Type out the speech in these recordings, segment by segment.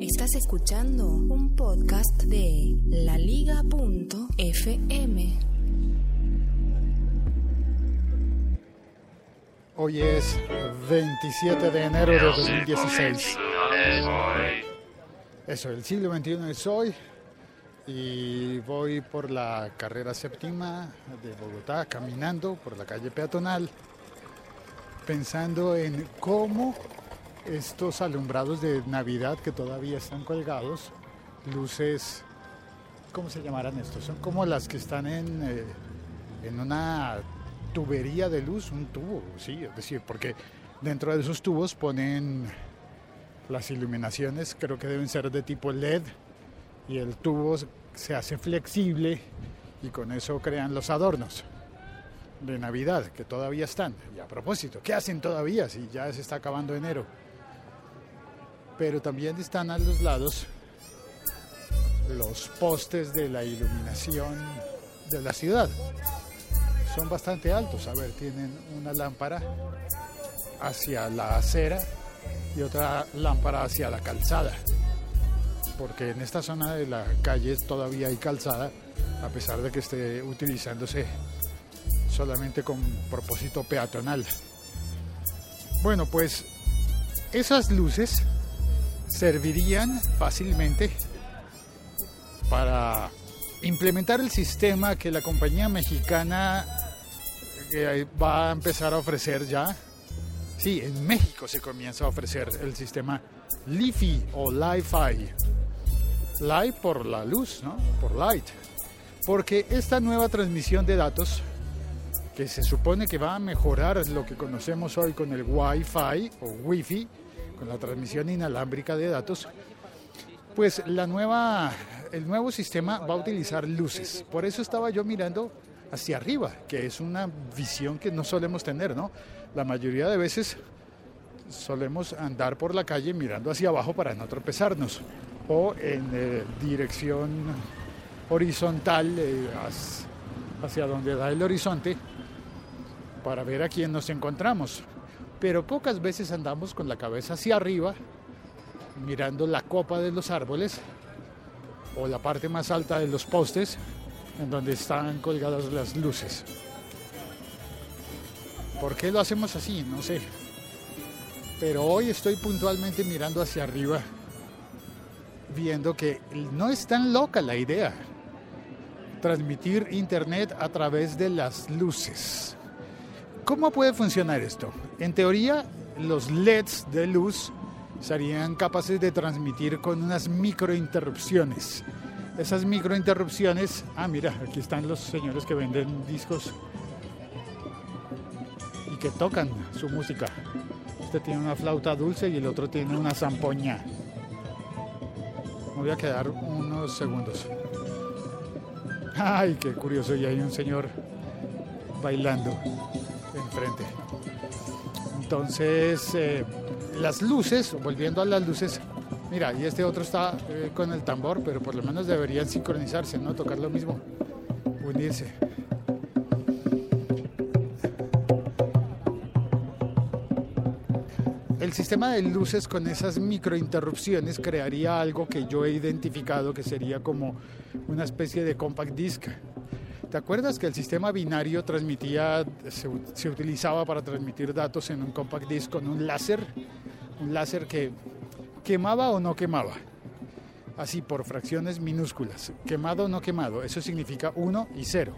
Estás escuchando un podcast de laliga.fm. Hoy es 27 de enero de 2016. Eso, el siglo XXI es hoy y voy por la carrera séptima de Bogotá caminando por la calle peatonal pensando en cómo estos alumbrados de Navidad que todavía están colgados, luces, ¿cómo se llamarán estos? Son como las que están en, eh, en una tubería de luz, un tubo, sí, es decir, porque dentro de esos tubos ponen las iluminaciones, creo que deben ser de tipo LED, y el tubo se hace flexible y con eso crean los adornos de Navidad, que todavía están. Y a propósito, ¿qué hacen todavía si ya se está acabando enero? Pero también están a los lados los postes de la iluminación de la ciudad. Son bastante altos, a ver, tienen una lámpara hacia la acera y otra lámpara hacia la calzada. Porque en esta zona de la calle todavía hay calzada, a pesar de que esté utilizándose solamente con propósito peatonal. Bueno, pues esas luces servirían fácilmente para implementar el sistema que la compañía mexicana eh, va a empezar a ofrecer ya. Sí, en México se comienza a ofrecer el sistema LiFi o Li-Fi. Light por la luz, ¿no? Por light. Porque esta nueva transmisión de datos que se supone que va a mejorar lo que conocemos hoy con el Wi-Fi o Wi-Fi, con la transmisión inalámbrica de datos, pues la nueva, el nuevo sistema va a utilizar luces. Por eso estaba yo mirando hacia arriba, que es una visión que no solemos tener, ¿no? La mayoría de veces solemos andar por la calle mirando hacia abajo para no tropezarnos, o en eh, dirección horizontal eh, hacia donde da el horizonte para ver a quién nos encontramos. Pero pocas veces andamos con la cabeza hacia arriba, mirando la copa de los árboles o la parte más alta de los postes en donde están colgadas las luces. ¿Por qué lo hacemos así? No sé. Pero hoy estoy puntualmente mirando hacia arriba, viendo que no es tan loca la idea. Transmitir internet a través de las luces. ¿Cómo puede funcionar esto? En teoría, los LEDs de luz serían capaces de transmitir con unas microinterrupciones. Esas microinterrupciones, ah mira, aquí están los señores que venden discos y que tocan su música. Este tiene una flauta dulce y el otro tiene una zampoña. Me voy a quedar unos segundos. Ay, qué curioso, y hay un señor bailando enfrente. Entonces, eh, las luces, volviendo a las luces, mira, y este otro está eh, con el tambor, pero por lo menos deberían sincronizarse, ¿no? Tocar lo mismo, unirse. El sistema de luces con esas microinterrupciones crearía algo que yo he identificado que sería como una especie de compact disc ¿Te acuerdas que el sistema binario transmitía, se, utilizaba para transmitir datos en un compact disc con un láser? Un láser que quemaba o no quemaba. Así por fracciones minúsculas. Quemado o no quemado. Eso significa 1 y 0.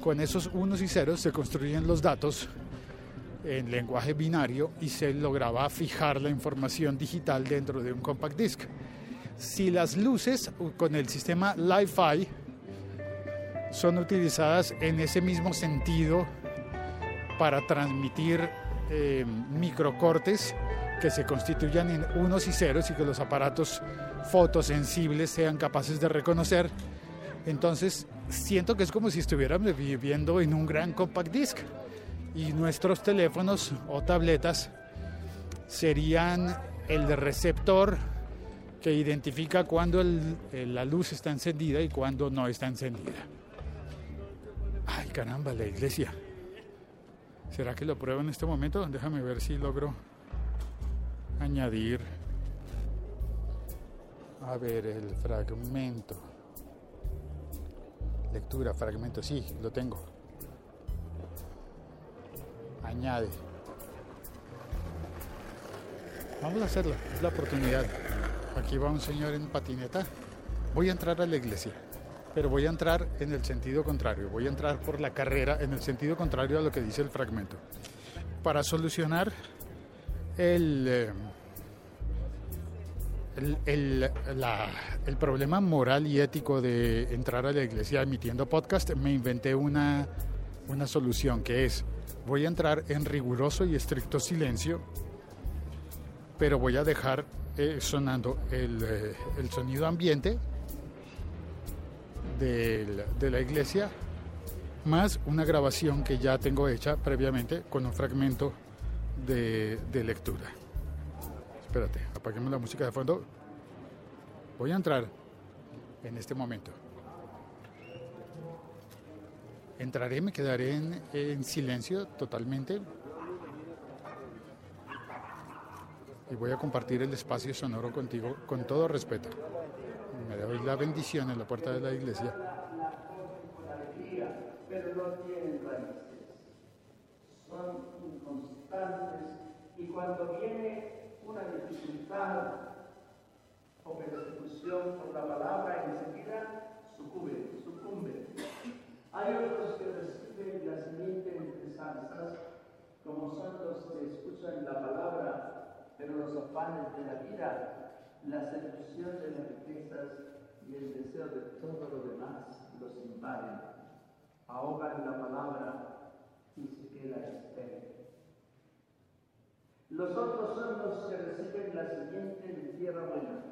Con esos unos y ceros se construyen los datos en lenguaje binario y se lograba fijar la información digital dentro de un compact disc. Si las luces con el sistema Li-Fi son utilizadas en ese mismo sentido para transmitir eh, microcortes que se constituyan en unos y ceros y que los aparatos fotosensibles sean capaces de reconocer. Entonces siento que es como si estuviéramos viviendo en un gran compact disc y nuestros teléfonos o tabletas serían el receptor que identifica cuando la luz está encendida y cuando no está encendida. Caramba, la iglesia. ¿Será que lo pruebo en este momento? Déjame ver si logro añadir A ver, el fragmento. Lectura, fragmento, sí, lo tengo. Añade. Vamos a hacerlo, es la oportunidad. Aquí va un señor en patineta. Voy a entrar a la iglesia, pero voy a entrar en el sentido contrario. Voy a entrar por la carrera en el sentido contrario a lo que dice el fragmento. Para solucionar el, eh, el, el, la, el, problema moral y ético de entrar a la iglesia emitiendo podcast, me inventé una, una solución que es, voy a entrar en riguroso y estricto silencio, pero voy a dejar eh, sonando el, eh, el, sonido ambiente de, de la iglesia, más una grabación que ya tengo hecha previamente con un fragmento de, lectura. Espérate, apaguemos la música de fondo. Voy a entrar en este momento. Entraré, me quedaré en silencio totalmente. Y voy a compartir el espacio sonoro contigo con todo respeto. Doy la bendición en la puerta de la iglesia. Pero no tienen raíces. Son inconstantes y cuando viene una dificultad o persecución por la palabra, enseguida sucumbe, sucumbe. Hay otros que reciben siguiente entre salsas, como son los que escuchan la palabra, pero los afanes de la vida, la seducción de las riquezas y el deseo de todo lo demás los invaden, ahogan la palabra y se queda estéril. Los otros son los que reciben la siguiente de tierra buena.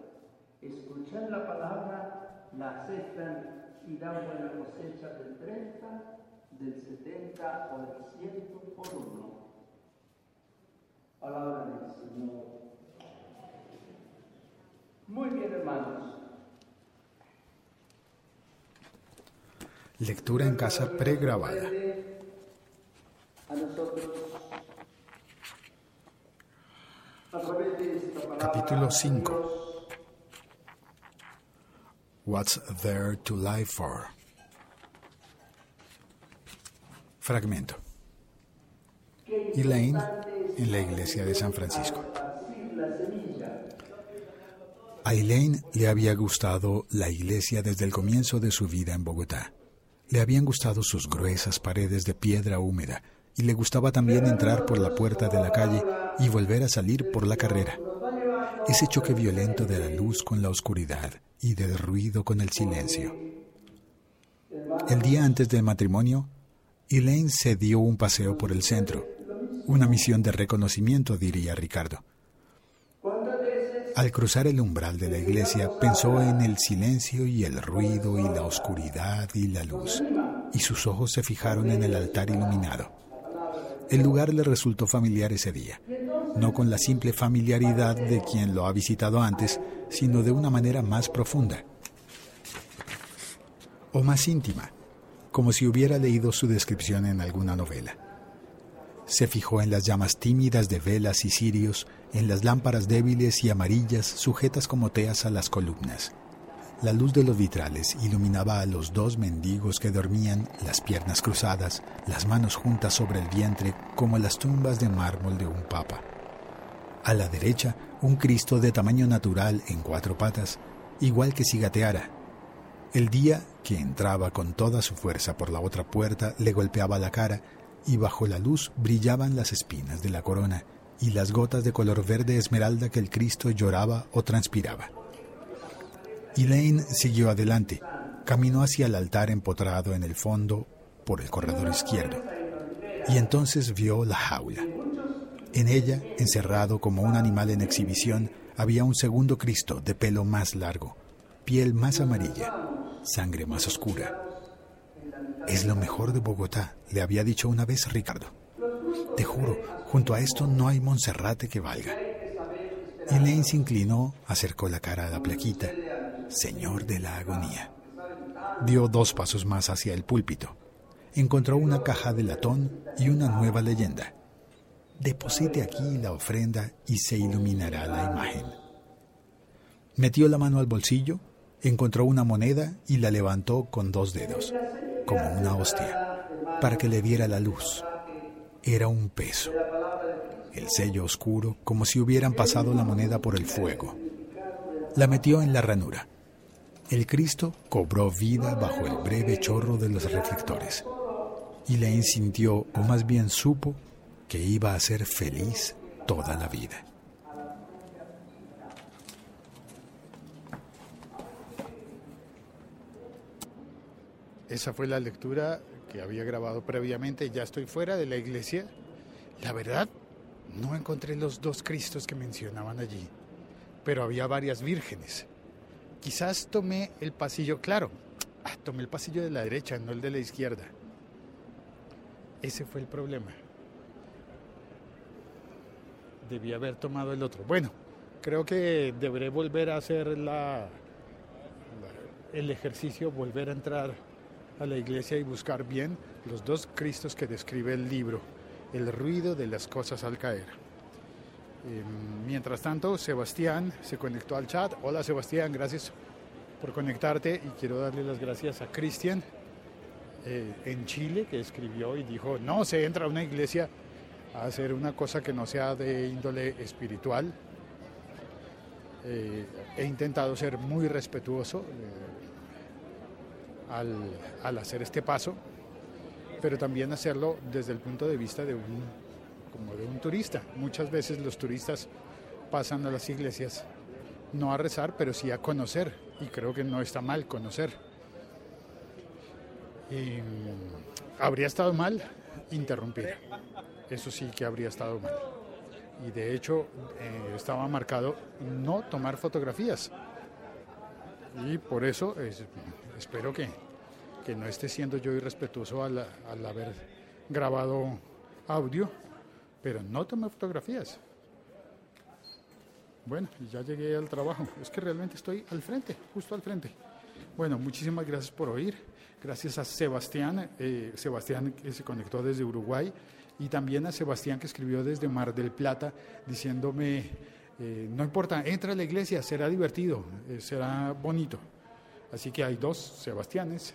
Escuchan la palabra, la aceptan y dan buena cosecha del 30, del 70 o del 100 por uno. Palabra del Señor. Muy bien, hermanos. Lectura en casa pregrabada. Capítulo 5 What's There to Live For? Fragmento. Elaine en la iglesia de San Francisco. A Elaine le había gustado la iglesia desde el comienzo de su vida en Bogotá. Le habían gustado sus gruesas paredes de piedra húmeda y le gustaba también entrar por la puerta de la calle y volver a salir por la carrera. Ese choque violento de la luz con la oscuridad y del ruido con el silencio. El día antes del matrimonio, Elaine se dio un paseo por el centro, una misión de reconocimiento, diría Ricardo. Al cruzar el umbral de la iglesia, pensó en el silencio y el ruido y la oscuridad y la luz, y sus ojos se fijaron en el altar iluminado. El lugar le resultó familiar ese día, no con la simple familiaridad de quien lo ha visitado antes, sino de una manera más profunda o más íntima, como si hubiera leído su descripción en alguna novela. Se fijó en las llamas tímidas de velas y cirios, en las lámparas débiles y amarillas sujetas como teas a las columnas. La luz de los vitrales iluminaba a los dos mendigos que dormían, las piernas cruzadas, las manos juntas sobre el vientre, como las tumbas de mármol de un papa. A la derecha, un Cristo de tamaño natural en cuatro patas, igual que si gateara. El día que entraba con toda su fuerza por la otra puerta le golpeaba la cara y bajo la luz brillaban las espinas de la corona y las gotas de color verde esmeralda que el Cristo lloraba o transpiraba. Elaine siguió adelante, caminó hacia el altar empotrado en el fondo por el corredor izquierdo, y entonces vio la jaula. En ella, encerrado como un animal en exhibición, había un segundo Cristo de pelo más largo, piel más amarilla, sangre más oscura. Es lo mejor de Bogotá, le había dicho una vez Ricardo. Te juro, junto a esto no hay Monserrate que valga. Elaine se inclinó, acercó la cara a la plaquita Señor de la agonía. Dio dos pasos más hacia el púlpito. Encontró una caja de latón y una nueva leyenda. Deposite aquí la ofrenda y se iluminará la imagen. Metió la mano al bolsillo, encontró una moneda y la levantó con dos dedos, como una hostia, para que le diera la luz. Era un peso. El sello oscuro, como si hubieran pasado la moneda por el fuego. La metió en la ranura. El Cristo cobró vida bajo el breve chorro de los reflectores y le insintió, o más bien supo, que iba a ser feliz toda la vida. Esa fue la lectura que había grabado previamente. Ya estoy fuera de la iglesia. La verdad, no encontré los dos Cristos que mencionaban allí, pero había varias vírgenes. Quizás tomé el pasillo, claro, ah, tomé el pasillo de la derecha, no el de la izquierda. Ese fue el problema. Debí haber tomado el otro. Bueno, creo que deberé volver a hacer la, el ejercicio, volver a entrar a la iglesia y buscar bien los dos Cristos que describe el libro, el ruido de las cosas al caer. Eh, mientras tanto, Sebastián se conectó al chat. Hola Sebastián, gracias por conectarte y quiero darle las gracias a Cristian eh, en Chile que escribió y dijo, no se entra a una iglesia a hacer una cosa que no sea de índole espiritual. Eh, he intentado ser muy respetuoso al, hacer este paso, pero también hacerlo desde el punto de vista de un, como de un turista. Muchas veces los turistas pasan a las iglesias no a rezar, pero sí a conocer, y creo que no está mal conocer. Y habría estado mal interrumpir, eso sí que habría estado mal. Y de hecho eh, estaba marcado no tomar fotografías. Y por eso es, espero que, que no esté siendo yo irrespetuoso al, al haber grabado audio, pero no tomé fotografías. Bueno, ya llegué al trabajo. Es que realmente estoy al frente, justo al frente. Bueno, muchísimas gracias por oír. Gracias a Sebastián, eh, Sebastián que se conectó desde Uruguay y también a Sebastián que escribió desde Mar del Plata diciéndome, eh, no importa, entra a la iglesia, será divertido, eh, será bonito. Así que hay dos Sebastianes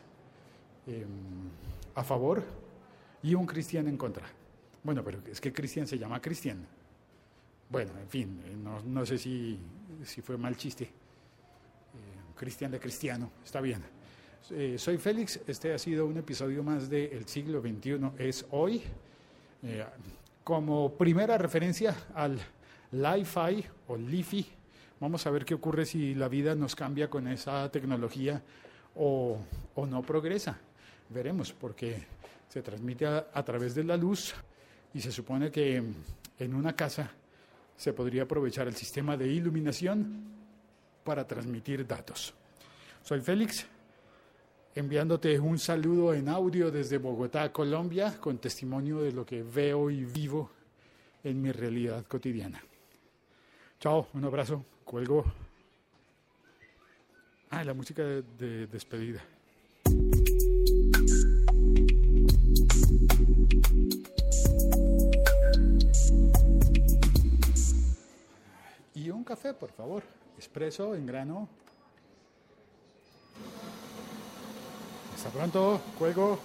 em, a favor y un Cristian en contra. Bueno, pero es que Cristian se llama Cristian. Bueno, en fin, no, no sé si, si, fue mal chiste. Eh, Cristian de Cristiano, está bien. Eh, soy Félix, este ha sido un episodio más de El siglo XXI es hoy. Eh, como primera referencia al Li-Fi o Li-Fi, vamos a ver qué ocurre si la vida nos cambia con esa tecnología o, o no progresa. Veremos, porque se transmite a, a través de la luz y se supone que en una casa se podría aprovechar el sistema de iluminación para transmitir datos. Soy Félix, enviándote un saludo en audio desde Bogotá, Colombia, con testimonio de lo que veo y vivo en mi realidad cotidiana. Chao, un abrazo, cuelgo. Ah, la música de, de despedida. Y un café, por favor. Espresso en grano. Hasta pronto, cuelgo.